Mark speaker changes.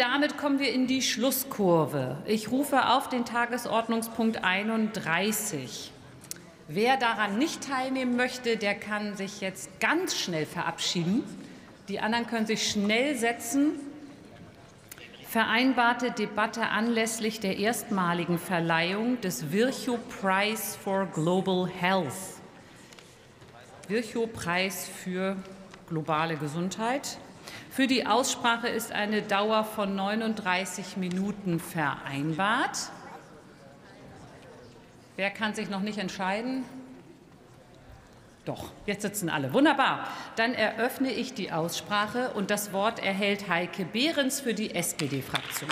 Speaker 1: damit kommen wir in die Schlusskurve. Ich rufe auf den Tagesordnungspunkt 31. Wer daran nicht teilnehmen möchte, der kann sich jetzt ganz schnell verabschieden. Die anderen können sich schnell setzen. Vereinbarte Debatte anlässlich der erstmaligen Verleihung des Virchow Prize for Global Health. Virchow Preis für globale Gesundheit. Für die Aussprache ist eine Dauer von 39 Minuten vereinbart. Wer kann sich noch nicht entscheiden? Doch, jetzt sitzen alle. Wunderbar. Dann eröffne ich die Aussprache und das Wort erhält Heike Behrens für die SPD-Fraktion.